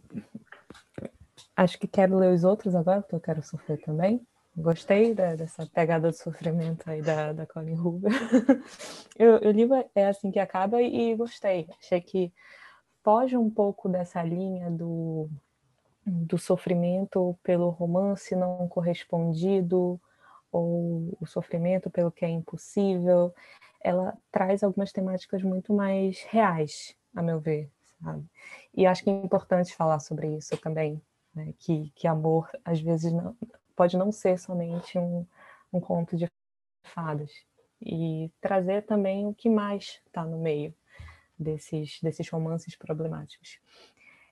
acho que quero ler os outros agora, porque eu quero sofrer também. Gostei da, dessa pegada de sofrimento aí da, da Colin Hoover. [laughs] eu, eu li É Assim Que Acaba e gostei. Achei que foge um pouco dessa linha do, do sofrimento pelo romance não correspondido ou o sofrimento pelo que é impossível. Ela traz algumas temáticas muito mais reais, a meu ver, sabe? E acho que é importante falar sobre isso também, né? que, que amor, às vezes, não, pode não ser somente um, um conto de fadas, e trazer também o que mais está no meio desses, desses romances problemáticos.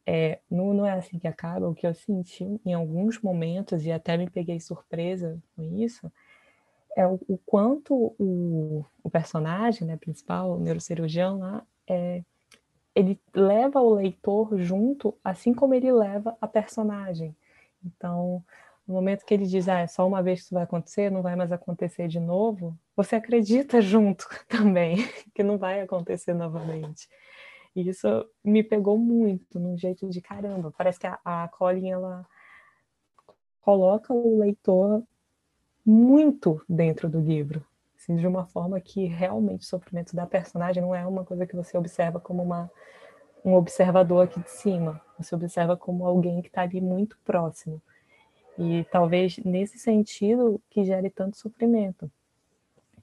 É, não, não é assim que acaba, o que eu senti em alguns momentos, e até me peguei surpresa com isso, é o, o quanto o, o personagem né, principal, o neurocirurgião lá, é, ele leva o leitor junto, assim como ele leva a personagem. Então, no momento que ele diz, ah, é só uma vez que isso vai acontecer, não vai mais acontecer de novo, você acredita junto [laughs] também que não vai acontecer novamente. E isso me pegou muito, num jeito de caramba. Parece que a, a Colin, ela coloca o leitor muito dentro do livro assim, de uma forma que realmente o sofrimento da personagem não é uma coisa que você observa como uma, um observador aqui de cima, você observa como alguém que está ali muito próximo. E talvez nesse sentido que gere tanto sofrimento,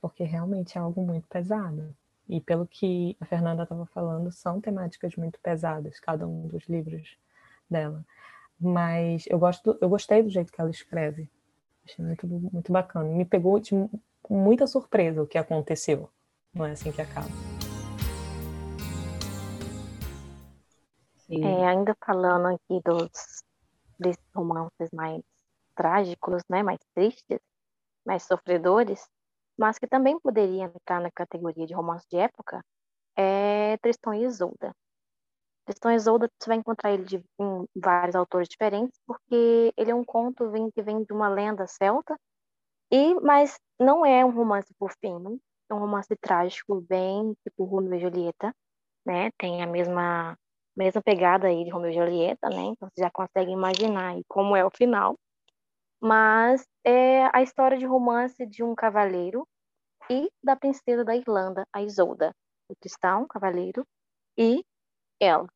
porque realmente é algo muito pesado. E pelo que a Fernanda estava falando, são temáticas muito pesadas, cada um dos livros dela. Mas eu gosto, eu gostei do jeito que ela escreve. Achei muito, muito bacana. Me pegou de muita surpresa o que aconteceu. Não é assim que acaba. É, ainda falando aqui dos desses romances mais trágicos, né, mais tristes, mais sofredores, mas que também poderia entrar na categoria de romance de época, é Tristão e Isolda. Tristão e Isolda, você vai encontrar ele de, em vários autores diferentes, porque ele é um conto vem, que vem de uma lenda celta, e mas não é um romance por fim, é um romance trágico, bem tipo Romeo e Julieta, né? Tem a mesma mesma pegada aí de Romeo e Julieta, né? Então você já consegue imaginar como é o final. Mas é a história de romance de um cavaleiro e da princesa da Irlanda, a Isolda. O cristão, cavaleiro, e ela.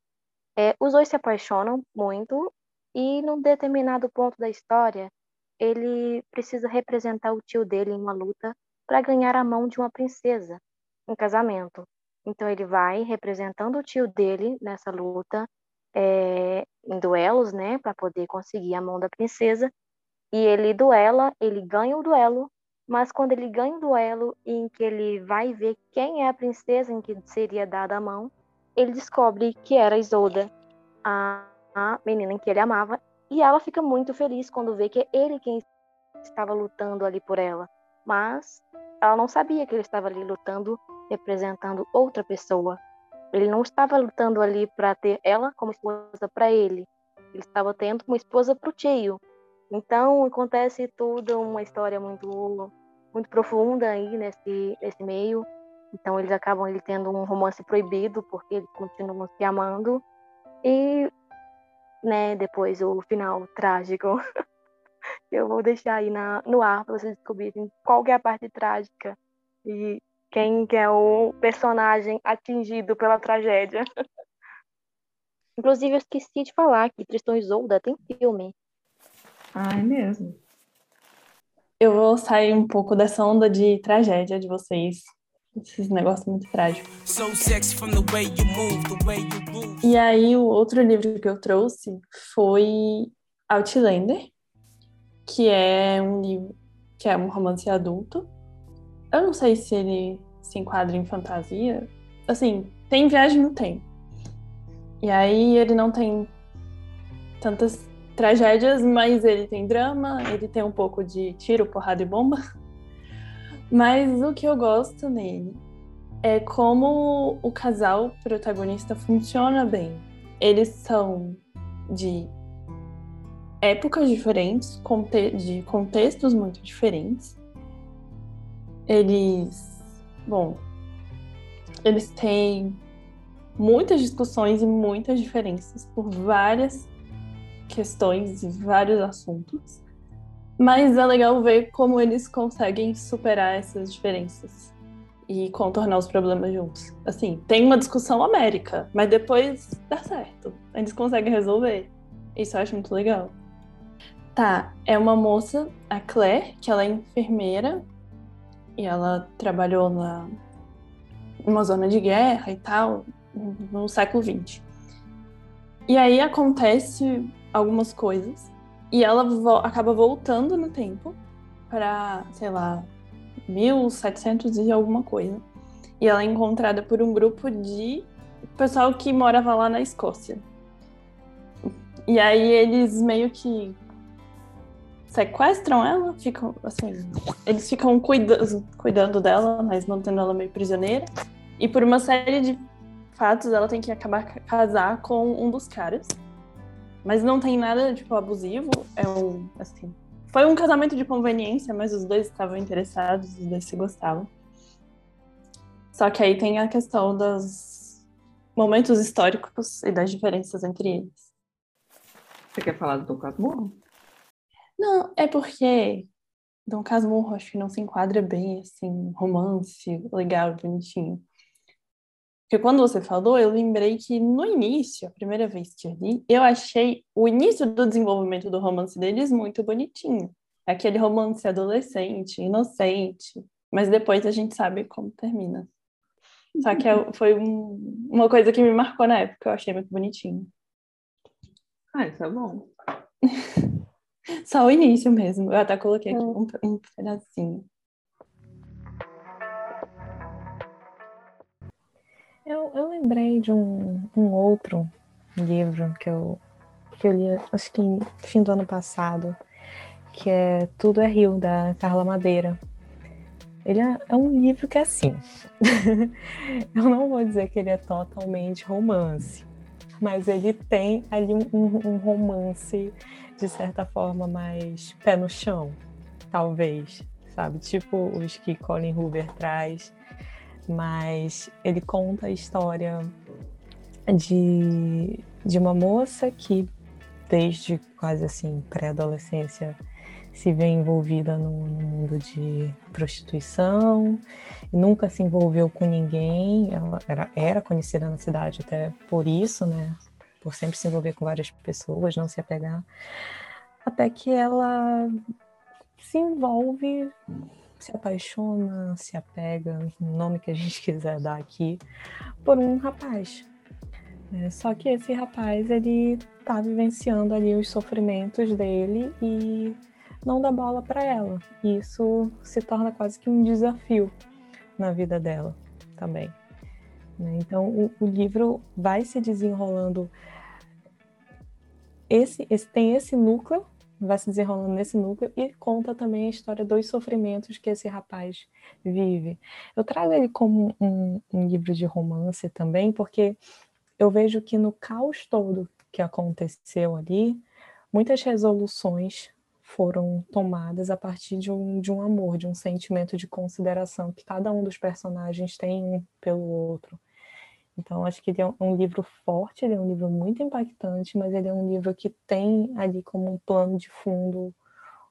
É, os dois se apaixonam muito e num determinado ponto da história ele precisa representar o tio dele em uma luta para ganhar a mão de uma princesa em casamento. Então ele vai representando o tio dele nessa luta, é, em duelos, né, para poder conseguir a mão da princesa. E ele duela, ele ganha o duelo, mas quando ele ganha o duelo em que ele vai ver quem é a princesa em que seria dada a mão, ele descobre que era Isolda, a, a menina que ele amava, e ela fica muito feliz quando vê que é ele quem estava lutando ali por ela. Mas ela não sabia que ele estava ali lutando, representando outra pessoa. Ele não estava lutando ali para ter ela como esposa para ele. Ele estava tendo uma esposa para o tio. Então acontece tudo uma história muito muito profunda aí nesse nesse meio. Então eles acabam ele tendo um romance proibido porque eles continuam se amando e né, depois o final trágico. [laughs] Eu vou deixar aí na, no ar para vocês descobrirem qual é a parte trágica e quem é o personagem atingido pela tragédia. [laughs] Inclusive, eu esqueci de falar que Tristan e Isolda tem filme. Ah, é mesmo? Eu vou sair um pouco dessa onda de tragédia de vocês. Esses negócios muito trágicos. E aí, o outro livro que eu trouxe foi Outlander, que é um livro que é um romance adulto. Eu não sei se ele se enquadra em fantasia. Assim, tem viagem no tempo. E aí ele não tem tantas tragédias, mas ele tem drama, ele tem um pouco de tiro, porrada e bomba. Mas o que eu gosto nele é como o casal protagonista funciona bem. Eles são de épocas diferentes, de contextos muito diferentes. Eles, bom, eles têm muitas discussões e muitas diferenças por várias questões e vários assuntos. Mas é legal ver como eles conseguem superar essas diferenças e contornar os problemas juntos. Assim, tem uma discussão américa, mas depois dá certo. Eles conseguem resolver. Isso eu acho muito legal. Tá, é uma moça, a Claire, que ela é enfermeira e ela trabalhou na numa zona de guerra e tal, no século XX. E aí acontece algumas coisas e ela vo acaba voltando no tempo para, sei lá, 1700 e alguma coisa. E ela é encontrada por um grupo de pessoal que morava lá na Escócia. E aí eles meio que sequestram ela, ficam assim, eles ficam cuida cuidando dela, mas mantendo ela meio prisioneira. E por uma série de fatos, ela tem que acabar casar com um dos caras. Mas não tem nada, tipo, abusivo. É um, assim... Foi um casamento de conveniência, mas os dois estavam interessados, os dois se gostavam. Só que aí tem a questão dos momentos históricos e das diferenças entre eles. Você quer falar do Dom Casmurro? Não, é porque Dom Casmurro acho que não se enquadra bem, assim, romance, legal, bonitinho. Porque quando você falou, eu lembrei que no início, a primeira vez que eu li, eu achei o início do desenvolvimento do romance deles muito bonitinho. Aquele romance adolescente, inocente. Mas depois a gente sabe como termina. Só que é foi um, uma coisa que me marcou na época, eu achei muito bonitinho. Ah, isso é bom. [laughs] Só o início mesmo. Eu até coloquei aqui um, um pedacinho. Eu, eu lembrei de um, um outro livro que eu, que eu li, acho que fim do ano passado, que é Tudo é Rio, da Carla Madeira. Ele é, é um livro que é assim. [laughs] eu não vou dizer que ele é totalmente romance, mas ele tem ali um, um, romance, de certa forma, mais pé no chão, talvez, sabe? Tipo os que Colin Hoover traz mas ele conta a história de, de uma moça que, desde quase assim, pré-adolescência, se vê envolvida no, no, mundo de prostituição, nunca se envolveu com ninguém, ela era, era conhecida na cidade até por isso, né? Por sempre se envolver com várias pessoas, não se apegar, até que ela se envolve se apaixona, se apega, o nome que a gente [laughs] quiser dar aqui, por um rapaz. É, só que esse rapaz, ele tá vivenciando ali os sofrimentos dele e não dá bola para ela. E isso se torna quase que um desafio na vida dela também. Né? Então, o, o, livro vai se desenrolando. Esse, esse tem esse núcleo vai se desenrolando nesse núcleo e conta também a história dos sofrimentos que esse rapaz vive. Eu trago ele como um, um livro de romance também, porque eu vejo que no caos todo que aconteceu ali, muitas resoluções foram tomadas a partir de um, de um amor, de um sentimento de consideração que cada um dos personagens tem um pelo outro. Então, acho que ele é um livro forte, ele é um livro muito impactante, mas ele é um livro que tem ali como um plano de fundo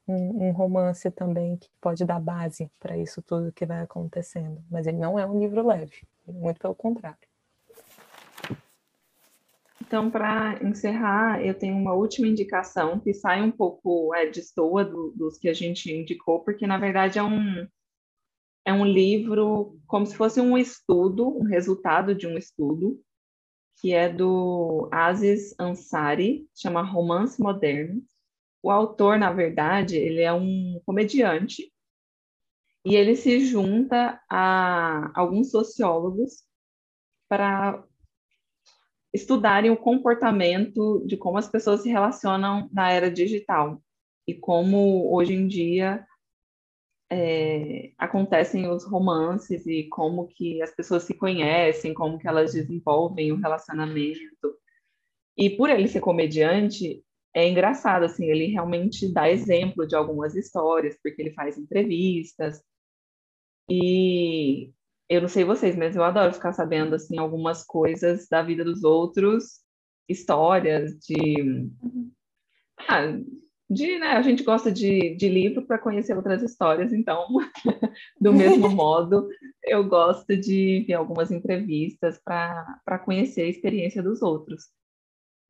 um, um, romance também que pode dar base para isso tudo que vai acontecendo. Mas ele não é um livro leve, muito pelo contrário. Então, para encerrar, eu tenho uma última indicação que sai um pouco é, de estoa do, dos que a gente indicou, porque na verdade é um, é um livro como se fosse um estudo, um resultado de um estudo, que é do Aziz Ansari, chama Romance Moderno. O autor, na verdade, ele é um comediante e ele se junta a alguns sociólogos para estudarem o comportamento de como as pessoas se relacionam na era digital e como hoje em dia é, acontecem os romances e como que as pessoas se conhecem, como que elas desenvolvem o relacionamento. E por ele ser comediante, é engraçado, assim, ele realmente dá exemplo de algumas histórias, porque ele faz entrevistas. E eu não sei vocês, mas eu adoro ficar sabendo, assim, algumas coisas da vida dos outros, histórias de... Uhum. Ah, de, né, a gente gosta de, de livro para conhecer outras histórias, então, [laughs] do mesmo modo, eu gosto de ver algumas entrevistas para conhecer a experiência dos outros.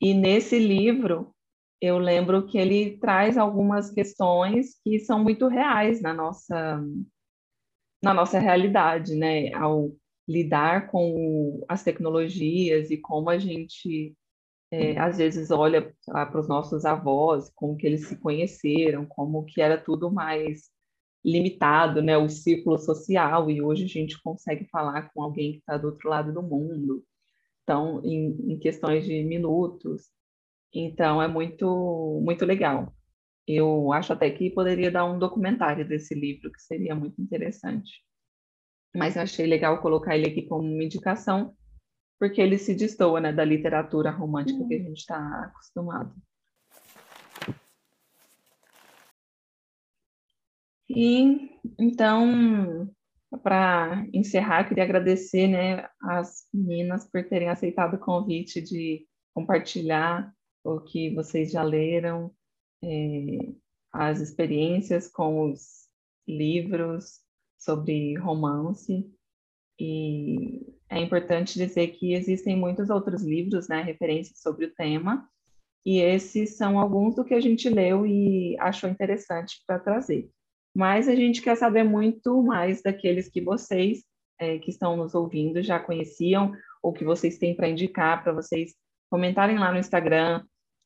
E nesse livro, eu lembro que ele traz algumas questões que são muito reais na nossa, na nossa realidade, né? Ao lidar com as tecnologias e como a gente é, às vezes olha para os nossos avós, como que eles se conheceram, como que era tudo mais limitado, né, o círculo social, e hoje a gente consegue falar com alguém que está do outro lado do mundo, então, em, em questões de minutos. Então, é muito, muito legal. Eu acho até que poderia dar um documentário desse livro, que seria muito interessante. Mas eu achei legal colocar ele aqui como uma indicação, porque ele se destoa né, da literatura romântica que a gente está acostumado. E então, para encerrar, queria agradecer né, as meninas por terem aceitado o convite de compartilhar o que vocês já leram, é, as experiências com os livros sobre romance. E é importante dizer que existem muitos outros livros, né, referências sobre o tema, e esses são alguns do que a gente leu e achou interessante para trazer. Mas a gente quer saber muito mais daqueles que vocês é, que estão nos ouvindo já conheciam, ou que vocês têm para indicar, para vocês comentarem lá no Instagram,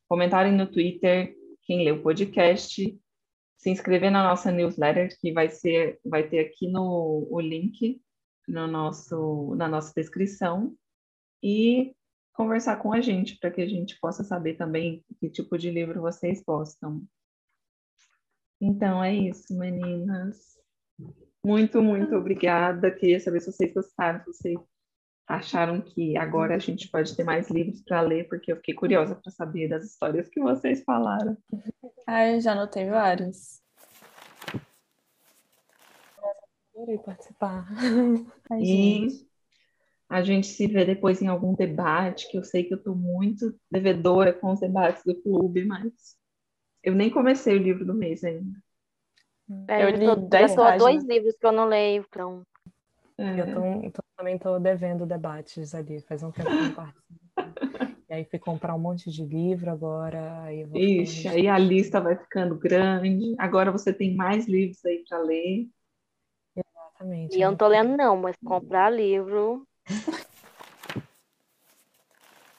comentarem no Twitter, quem lê o podcast, se inscrever na nossa newsletter, que vai ser, vai ter aqui no o link no nosso, na nossa descrição e conversar com a gente para que a gente possa saber também que tipo de livro vocês gostam. Então é isso, meninas. Muito, muito obrigada. Queria saber se vocês gostaram, se vocês acharam que agora a gente pode ter mais livros para ler, porque eu fiquei curiosa para saber das histórias que vocês falaram. Ah, eu já anotei vários. Adorei participar. Ai, e gente. a gente se vê depois em algum debate, que eu sei que eu estou muito devedora com os debates do clube, mas eu nem comecei o livro do mês ainda. É, eu, eu li tô, dez eu dois livros que eu não leio, então. É. Eu tô, tô, também estou devendo debates ali, faz um tempo que eu não participo. e aí fui comprar um monte de livro agora. Aí Ixi, aí a lista vai ficando grande. Agora você tem mais livros aí para ler. Exatamente. E eu não tô lendo, não, mas comprar livro. [laughs]